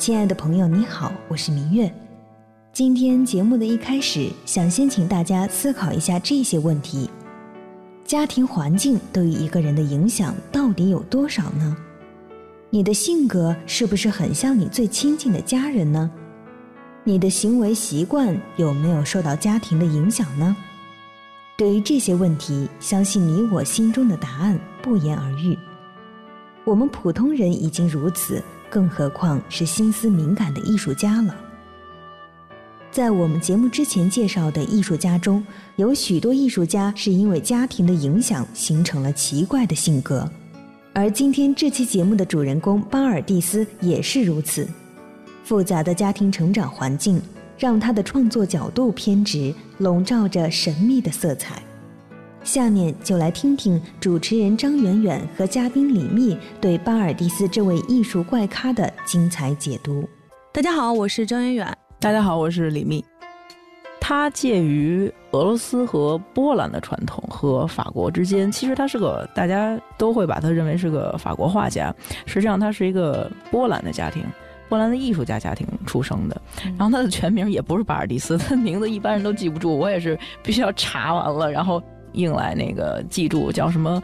亲爱的朋友，你好，我是明月。今天节目的一开始，想先请大家思考一下这些问题：家庭环境对于一个人的影响到底有多少呢？你的性格是不是很像你最亲近的家人呢？你的行为习惯有没有受到家庭的影响呢？对于这些问题，相信你我心中的答案不言而喻。我们普通人已经如此，更何况是心思敏感的艺术家了。在我们节目之前介绍的艺术家中，有许多艺术家是因为家庭的影响形成了奇怪的性格。而今天这期节目的主人公巴尔蒂斯也是如此，复杂的家庭成长环境让他的创作角度偏执，笼罩着神秘的色彩。下面就来听听主持人张远远和嘉宾李密对巴尔蒂斯这位艺术怪咖的精彩解读。大家好，我是张远远。大家好，我是李密。他介于俄罗斯和波兰的传统和法国之间，其实他是个大家都会把他认为是个法国画家，实际上他是一个波兰的家庭，波兰的艺术家家庭出生的。然后他的全名也不是巴尔蒂斯，他的名字一般人都记不住，我也是必须要查完了，然后硬来那个记住叫什么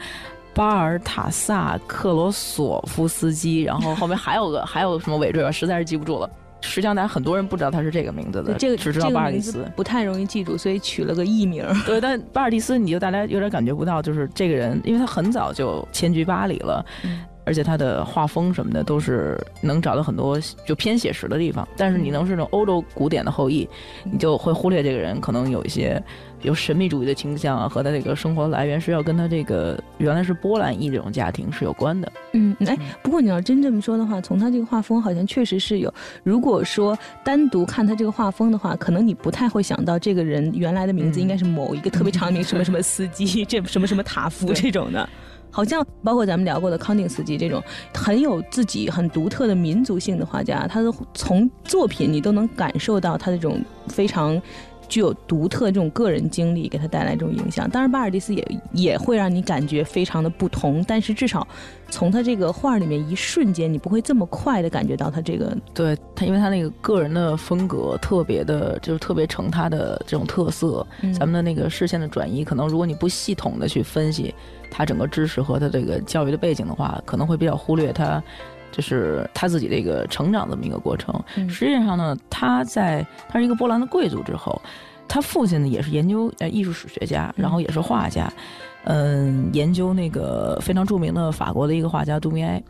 巴尔塔萨克罗索夫斯基，然后后面还有个 还有什么尾缀吧，实在是记不住了。实际上，大家很多人不知道他是这个名字的，这个只知道巴尔蒂斯，不太容易记住，所以取了个艺名。对，但巴尔蒂斯，你就大家有点感觉不到，就是这个人，因为他很早就迁居巴黎了，而且他的画风什么的都是能找到很多就偏写实的地方。但是你能是那种欧洲古典的后裔，你就会忽略这个人可能有一些。有神秘主义的倾向啊，和他这个生活来源是要跟他这个原来是波兰裔这种家庭是有关的。嗯，哎，不过你要真这么说的话，从他这个画风好像确实是有。如果说单独看他这个画风的话，可能你不太会想到这个人原来的名字应该是某一个特别长名，什么什么司机，这什么什么塔夫这种的。好像包括咱们聊过的康定斯基这种很有自己很独特的民族性的画家，他的从作品你都能感受到他这种非常。具有独特这种个人经历，给他带来这种影响。当然，巴尔蒂斯也也会让你感觉非常的不同，但是至少从他这个画里面一瞬间，你不会这么快的感觉到他这个。对他，因为他那个个人的风格特别的，就是特别成他的这种特色。咱们的那个视线的转移，可能如果你不系统的去分析他整个知识和他这个教育的背景的话，可能会比较忽略他。就是他自己的一个成长这么一个过程。实际上呢，他在他是一个波兰的贵族之后，他父亲呢也是研究呃艺术史学家，然后也是画家，嗯，研究那个非常著名的法国的一个画家杜米埃。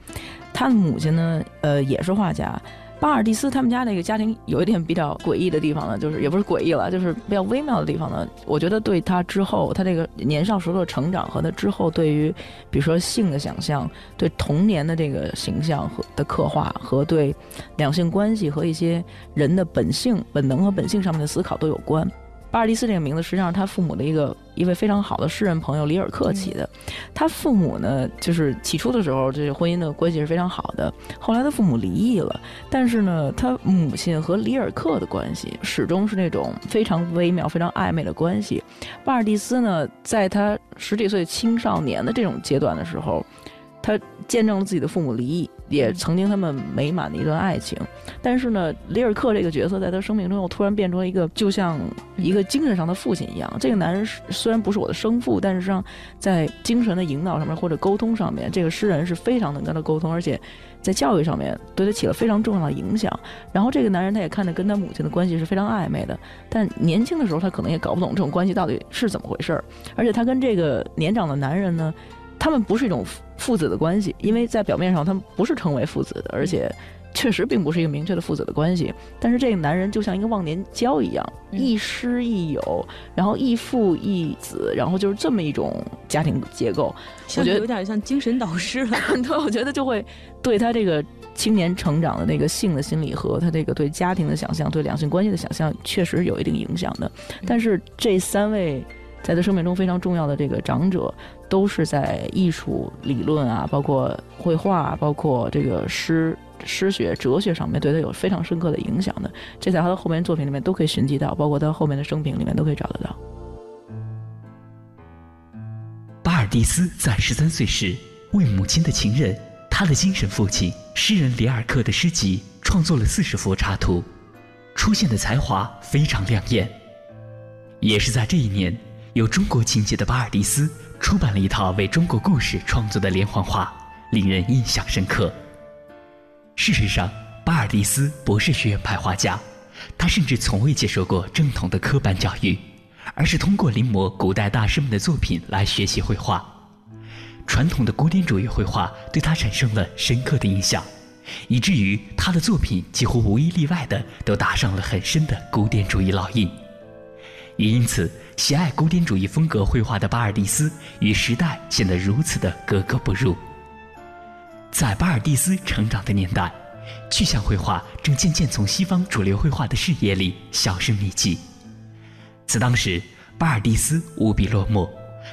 他的母亲呢，呃，也是画家。巴尔蒂斯他们家那个家庭有一点比较诡异的地方呢，就是也不是诡异了，就是比较微妙的地方呢。我觉得对他之后，他这个年少时候的成长和他之后对于，比如说性的想象，对童年的这个形象和的刻画，和对两性关系和一些人的本性、本能和本性上面的思考都有关。巴尔蒂斯这个名字实际上是他父母的一个一位非常好的诗人朋友里尔克起的。他父母呢，就是起初的时候，这个婚姻的关系是非常好的。后来他父母离异了，但是呢，他母亲和里尔克的关系始终是那种非常微妙、非常暧昧的关系。巴尔蒂斯呢，在他十几岁青少年的这种阶段的时候。他见证了自己的父母离异，也曾经他们美满的一段爱情。但是呢，里尔克这个角色在他生命中又突然变成了一个，就像一个精神上的父亲一样。这个男人虽然不是我的生父，但是上在精神的引导上面或者沟通上面，这个诗人是非常能跟他沟通，而且在教育上面对他起了非常重要的影响。然后这个男人他也看着跟他母亲的关系是非常暧昧的，但年轻的时候他可能也搞不懂这种关系到底是怎么回事儿。而且他跟这个年长的男人呢。他们不是一种父子的关系，因为在表面上他们不是称为父子的，而且确实并不是一个明确的父子的关系。但是这个男人就像一个忘年交一样，亦师亦友，然后亦父亦子，然后就是这么一种家庭结构。我觉得有点像精神导师了。对，我觉得就会对他这个青年成长的那个性的心理和他这个对家庭的想象、对两性关系的想象，确实有一定影响的。但是这三位。在他生命中非常重要的这个长者，都是在艺术理论啊，包括绘画，包括这个诗诗学、哲学上面对他有非常深刻的影响的。这在他的后面作品里面都可以寻迹到，包括他后面的生平里面都可以找得到。巴尔蒂斯在十三岁时为母亲的情人，他的精神父亲诗人里尔克的诗集《创作了四十幅插图，出现的才华非常亮眼。也是在这一年，有中国情节的巴尔蒂斯出版了一套为中国故事创作的连环画，令人印象深刻。事实上，巴尔蒂斯不是学院派画家，他甚至从未接受过正统的科班教育，而是通过临摹古代大师们的作品来学习绘画。传统的古典主义绘画对他产生了深刻的影响，以至于他的作品几乎无一例外的都打上了很深的古典主义烙印。也因此，喜爱古典主义风格绘画的巴尔蒂斯与时代显得如此的格格不入。在巴尔蒂斯成长的年代，具象绘画正渐渐从西方主流绘画的视野里销声匿迹。此当时，巴尔蒂斯无比落寞，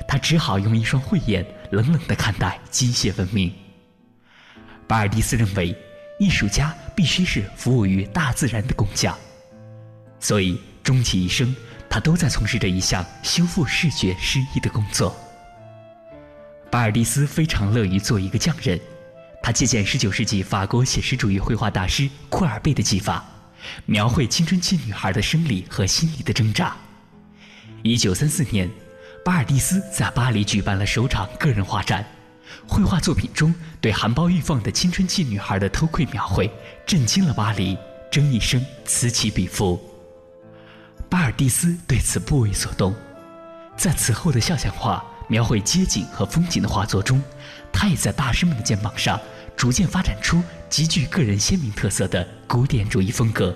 他只好用一双慧眼冷冷地看待机械文明。巴尔蒂斯认为，艺术家必须是服务于大自然的工匠，所以终其一生。他都在从事着一项修复视觉失忆的工作。巴尔蒂斯非常乐于做一个匠人，他借鉴19世纪法国写实主义绘画大师库尔贝的技法，描绘青春期女孩的生理和心理的挣扎。1934年，巴尔蒂斯在巴黎举办了首场个人画展，绘画作品中对含苞欲放的青春期女孩的偷窥描绘，震惊了巴黎，争议声此起彼伏。蒂斯对此不为所动，在此后的肖像画描绘街景和风景的画作中，他也在大师们的肩膀上逐渐发展出极具个人鲜明特色的古典主义风格。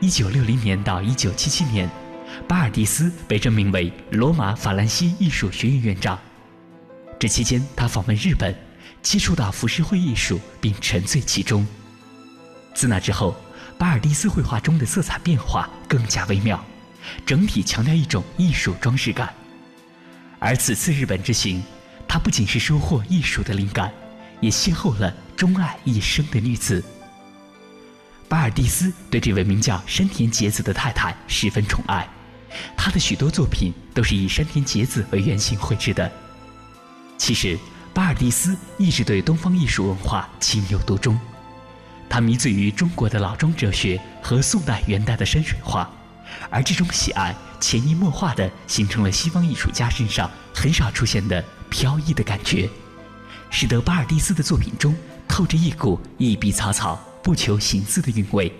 一九六零年到一九七七年，巴尔蒂斯被任命为罗马法兰西艺术学院院长。这期间，他访问日本，接触到浮世绘艺术，并沉醉其中。自那之后。巴尔蒂斯绘画中的色彩变化更加微妙，整体强调一种艺术装饰感。而此次日本之行，他不仅是收获艺术的灵感，也邂逅了钟爱一生的女子。巴尔蒂斯对这位名叫山田节子的太太十分宠爱，他的许多作品都是以山田节子为原型绘制的。其实，巴尔蒂斯一直对东方艺术文化情有独钟。他迷醉于中国的老庄哲学和宋代、元代的山水画，而这种喜爱潜移默化地形成了西方艺术家身上很少出现的飘逸的感觉，使得巴尔蒂斯的作品中透着一股一笔草草、不求形似的韵味。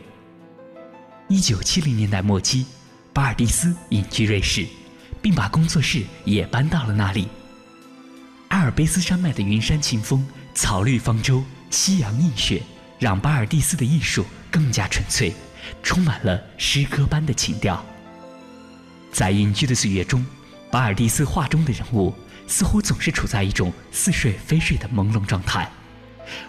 一九七零年代末期，巴尔蒂斯隐居瑞士，并把工作室也搬到了那里。阿尔卑斯山脉的云山清风、草绿方舟、夕阳映雪。让巴尔蒂斯的艺术更加纯粹，充满了诗歌般的情调。在隐居的岁月中，巴尔蒂斯画中的人物似乎总是处在一种似睡非睡的朦胧状态。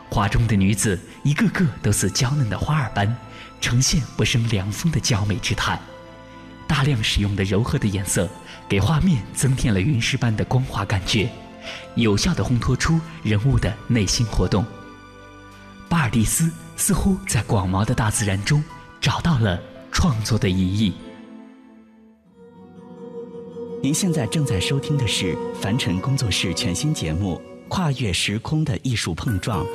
画中的女子一个个都似娇嫩的花儿般，呈现不生凉风的娇美之态。大量使用的柔和的颜色，给画面增添了云石般的光滑感觉，有效地烘托出人物的内心活动。巴尔蒂斯似乎在广袤的大自然中找到了创作的意义。您现在正在收听的是凡尘工作室全新节目《跨越时空的艺术碰撞》，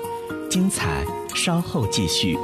精彩稍后继续。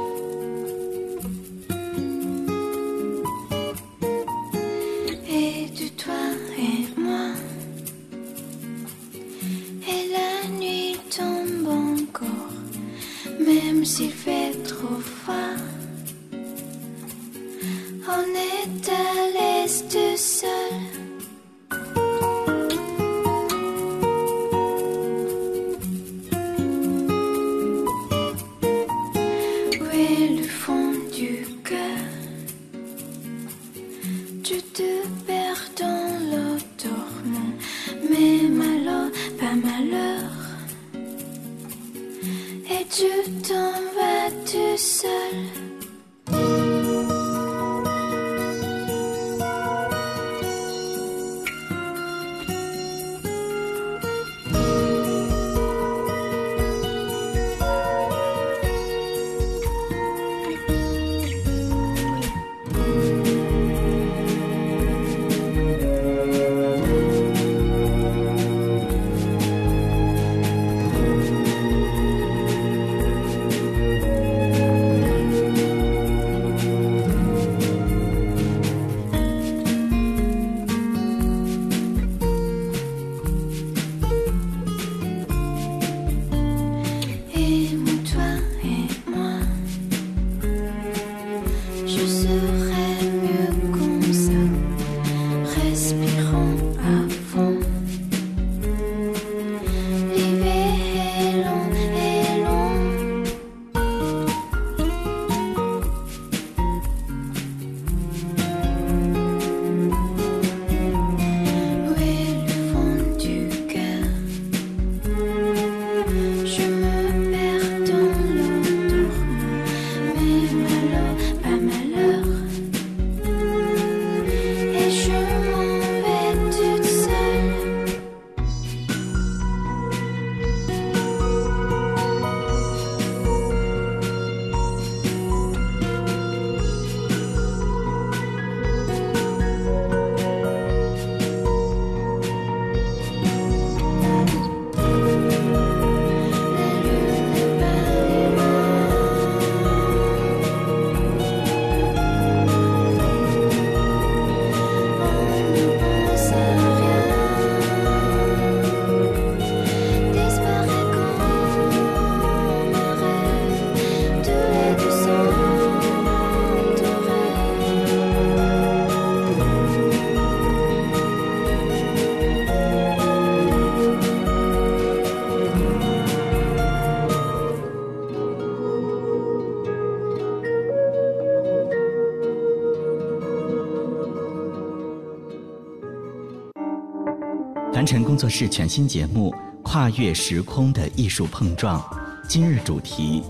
凡尘工作室全新节目《跨越时空的艺术碰撞》，今日主题：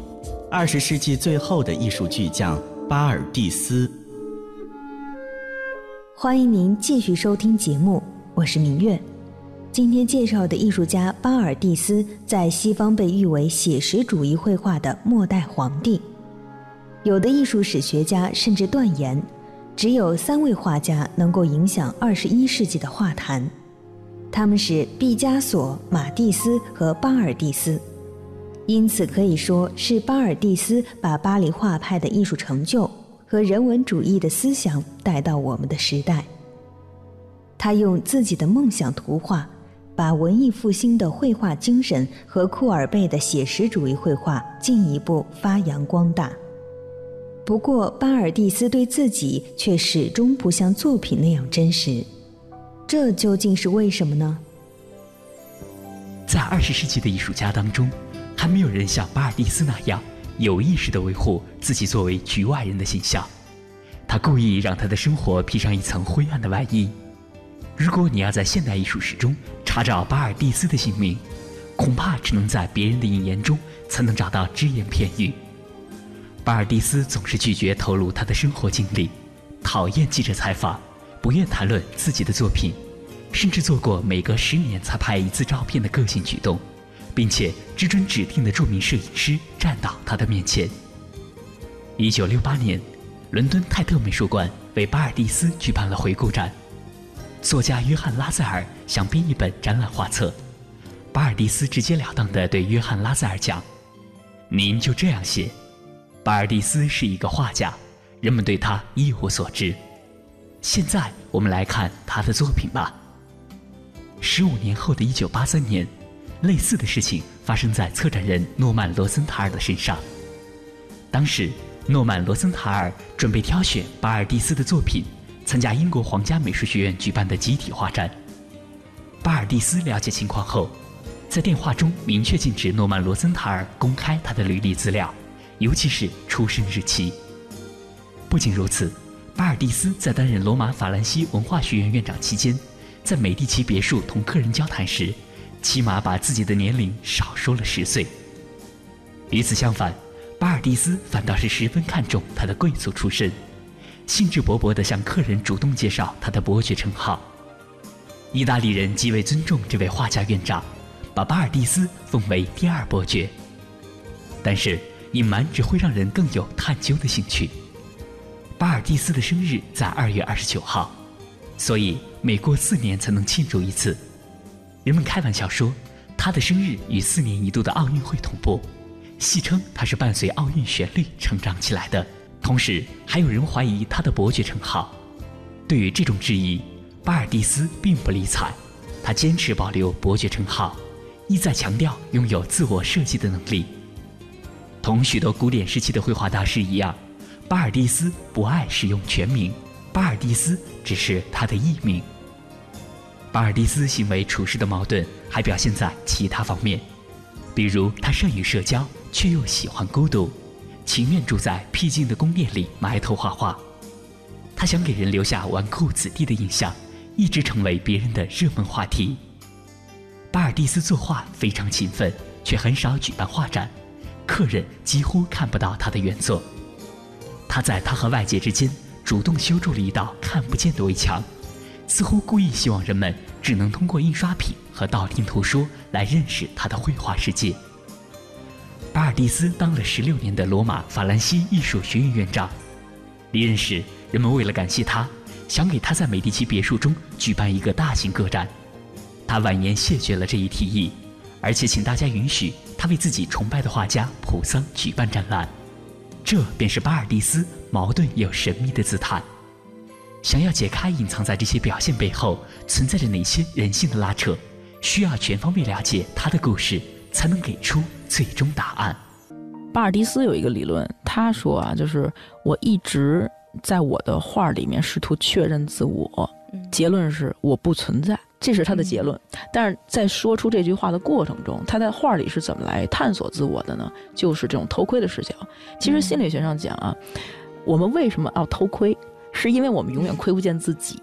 二十世纪最后的艺术巨匠巴尔蒂斯。欢迎您继续收听节目，我是明月。今天介绍的艺术家巴尔蒂斯，在西方被誉为写实主义绘画的末代皇帝。有的艺术史学家甚至断言，只有三位画家能够影响二十一世纪的画坛，他们是毕加索、马蒂斯和巴尔蒂斯。因此可以说是巴尔蒂斯把巴黎画派的艺术成就和人文主义的思想带到我们的时代。他用自己的梦想图画。把文艺复兴的绘画精神和库尔贝的写实主义绘画进一步发扬光大。不过，巴尔蒂斯对自己却始终不像作品那样真实，这究竟是为什么呢？在二十世纪的艺术家当中，还没有人像巴尔蒂斯那样有意识地维护自己作为局外人的形象。他故意让他的生活披上一层灰暗的外衣。如果你要在现代艺术史中查找巴尔蒂斯的姓名，恐怕只能在别人的引言中才能找到只言片语。巴尔蒂斯总是拒绝透露他的生活经历，讨厌记者采访，不愿谈论自己的作品，甚至做过每隔十年才拍一次照片的个性举动，并且只准指定的著名摄影师站到他的面前。一九六八年，伦敦泰特美术馆为巴尔蒂斯举办了回顾展。作家约翰·拉塞尔想编一本展览画册，巴尔蒂斯直截了当地对约翰·拉塞尔讲：“您就这样写，巴尔蒂斯是一个画家，人们对他一无所知。现在我们来看他的作品吧。”十五年后的一九八三年，类似的事情发生在策展人诺曼·罗森塔尔的身上。当时，诺曼·罗森塔尔准备挑选巴尔蒂斯的作品。参加英国皇家美术学院举办的集体画展，巴尔蒂斯了解情况后，在电话中明确禁止诺曼罗森塔尔公开他的履历资料，尤其是出生日期。不仅如此，巴尔蒂斯在担任罗马法兰西文化学院院长期间，在美第奇别墅同客人交谈时，起码把自己的年龄少说了十岁。与此相反，巴尔蒂斯反倒是十分看重他的贵族出身。兴致勃勃地向客人主动介绍他的伯爵称号。意大利人极为尊重这位画家院长，把巴尔蒂斯奉为第二伯爵。但是隐瞒只会让人更有探究的兴趣。巴尔蒂斯的生日在二月二十九号，所以每过四年才能庆祝一次。人们开玩笑说，他的生日与四年一度的奥运会同步，戏称他是伴随奥运旋律成长起来的。同时，还有人怀疑他的伯爵称号。对于这种质疑，巴尔蒂斯并不理睬，他坚持保留伯爵称号，意在强调拥有自我设计的能力。同许多古典时期的绘画大师一样，巴尔蒂斯不爱使用全名，巴尔蒂斯只是他的艺名。巴尔蒂斯行为处事的矛盾还表现在其他方面，比如他善于社交，却又喜欢孤独。情愿住在僻静的宫殿里埋头画画，他想给人留下纨绔子弟的印象，一直成为别人的热门话题。巴尔蒂斯作画非常勤奋，却很少举办画展，客人几乎看不到他的原作。他在他和外界之间主动修筑了一道看不见的围墙，似乎故意希望人们只能通过印刷品和道听途说来认识他的绘画世界。巴尔蒂斯当了十六年的罗马法兰西艺术学院院长。离任时，人们为了感谢他，想给他在美第奇别墅中举办一个大型个展。他婉言谢绝了这一提议，而且请大家允许他为自己崇拜的画家普桑举办展览。这便是巴尔蒂斯矛盾又神秘的姿态。想要解开隐藏在这些表现背后存在着哪些人性的拉扯，需要全方位了解他的故事。才能给出最终答案。巴尔蒂斯有一个理论，他说啊，就是我一直在我的画里面试图确认自我，结论是我不存在，这是他的结论。但是在说出这句话的过程中，他在画里是怎么来探索自我的呢？就是这种偷窥的视角。其实心理学上讲啊，我们为什么要偷窥，是因为我们永远窥不见自己。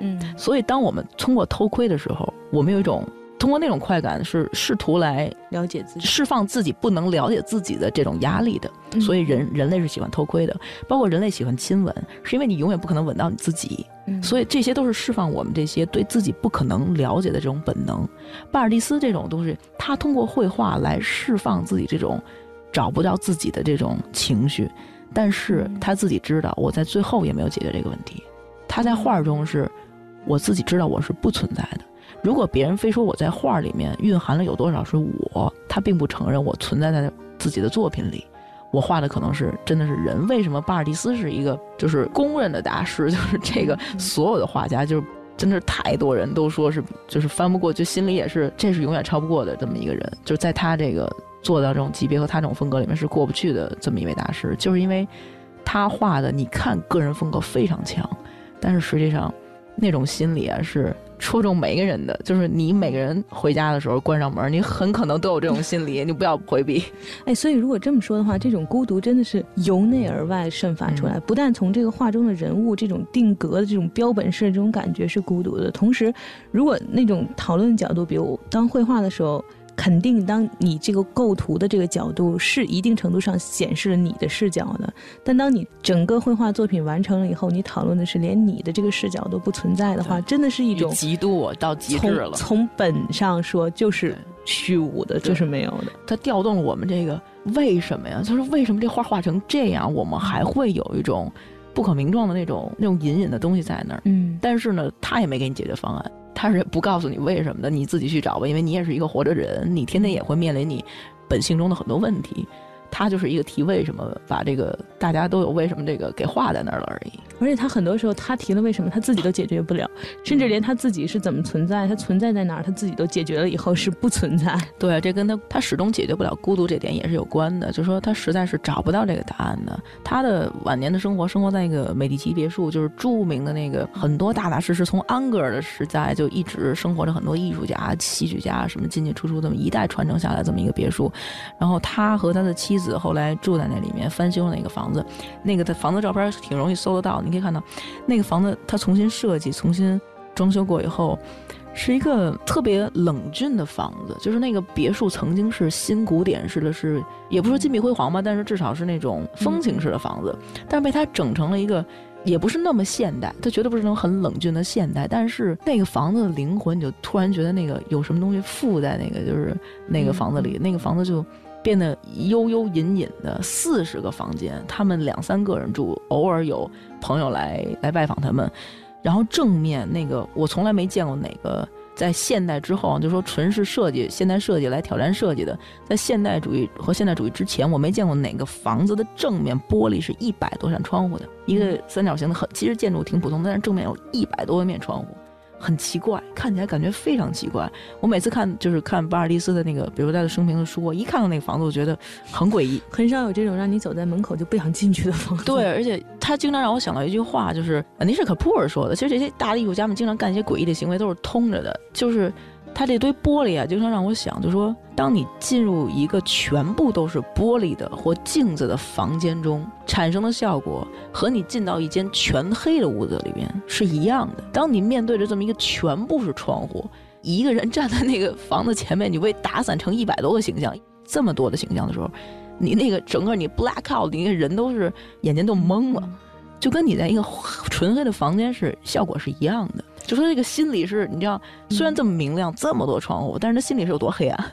嗯，所以当我们通过偷窥的时候，我们有一种通过那种快感是试图来了解自己，释放自己不能了解自己的这种压力的。嗯所以人人类是喜欢偷窥的，包括人类喜欢亲吻，是因为你永远不可能吻到你自己。嗯所以这些都是释放我们这些对自己不可能了解的这种本能。巴尔蒂斯这种东西，他通过绘画来释放自己这种找不到自己的这种情绪，但是他自己知道，我在最后也没有解决这个问题。他在画中是，我自己知道我是不存在的。如果别人非说我在画里面蕴含了有多少是我，他并不承认我存在在自己的作品里。我画的可能是真的是人。为什么巴尔蒂斯是一个就是公认的大师？就是这个所有的画家，就是真的太多人都说是就是翻不过，就心里也是这是永远超不过的这么一个人。就是在他这个做到这种级别和他这种风格里面是过不去的这么一位大师，就是因为他画的，你看个人风格非常强，但是实际上那种心理啊是戳中每个人的，就是你每个人回家的时候关上门，你很可能都有这种心理，你不要回避。哎，所以如果这么说的话，这种孤独真的是由内而外渗发出来，不但从这个画中的人物这种定格的这种标本式的这种感觉是孤独的，同时，如果那种讨论角度，比如当绘画的时候。肯定，当你这个构图的这个角度是一定程度上显示了你的视角的，但当你整个绘画作品完成了以后，你讨论的是连你的这个视角都不存在的话，真的是一种极度到极致了。从本上说就是虚无的，就是没有的。它调动了我们这个为什么呀？就是为什么这画画成这样，我们还会有一种不可名状的那种那种隐隐的东西在那儿。嗯，但是呢，他也没给你解决方案。他是不告诉你为什么的，你自己去找吧，因为你也是一个活着人，你天天也会面临你本性中的很多问题。他就是一个提为什么，把这个大家都有为什么这个给画在那儿了而已。而且他很多时候他提了为什么，他自己都解决不了，甚至连他自己是怎么存在，他存在在哪儿，他自己都解决了以后是不存在。对，这跟他他始终解决不了孤独这点也是有关的，就是说他实在是找不到这个答案的。他的晚年的生活，生活在那个美第奇别墅，就是著名的那个很多大大师是从安格尔的时代就一直生活着很多艺术家、戏剧家什么进进出出，这么一代传承下来这么一个别墅。然后他和他的妻子后来住在那里面，翻修那个房子，那个的房子照片挺容易搜得到，你可以看到那个房子他重新设计、重新装修过以后。是一个特别冷峻的房子，就是那个别墅曾经是新古典式的，是也不说金碧辉煌吧，但是至少是那种风情式的房子，但是被他整成了一个，也不是那么现代，它绝对不是那种很冷峻的现代，但是那个房子的灵魂，你就突然觉得那个有什么东西附在那个就是那个房子里，那个房子就变得幽幽隐隐的，四十个房间，他们两三个人住，偶尔有朋友来来拜访他们。然后正面那个，我从来没见过哪个在现代之后，就说纯是设计现代设计来挑战设计的，在现代主义和现代主义之前，我没见过哪个房子的正面玻璃是一百多扇窗户的，一个三角形的，很其实建筑挺普通的，但是正面有一百多面窗户。很奇怪，看起来感觉非常奇怪。我每次看就是看巴尔蒂斯的那个，比如他的生平的书，我一看到那个房子，我觉得很诡异。很少有这种让你走在门口就不想进去的房子。对，而且他经常让我想到一句话，就是那是可普尔说的。其实这些大的艺术家们经常干一些诡异的行为，都是通着的。就是他这堆玻璃啊，经常让我想，就说当你进入一个全部都是玻璃的或镜子的房间中，产生的效果和你进到一间全黑的屋子里面是一样的。当你面对着这么一个全部是窗户，一个人站在那个房子前面，你被打散成一百多个形象，这么多的形象的时候，你那个整个你 black out，你那个人都是眼睛都懵了，就跟你在一个纯黑的房间是效果是一样的。就说这个心里是，你知道，虽然这么明亮，这么多窗户，但是他心里是有多黑暗。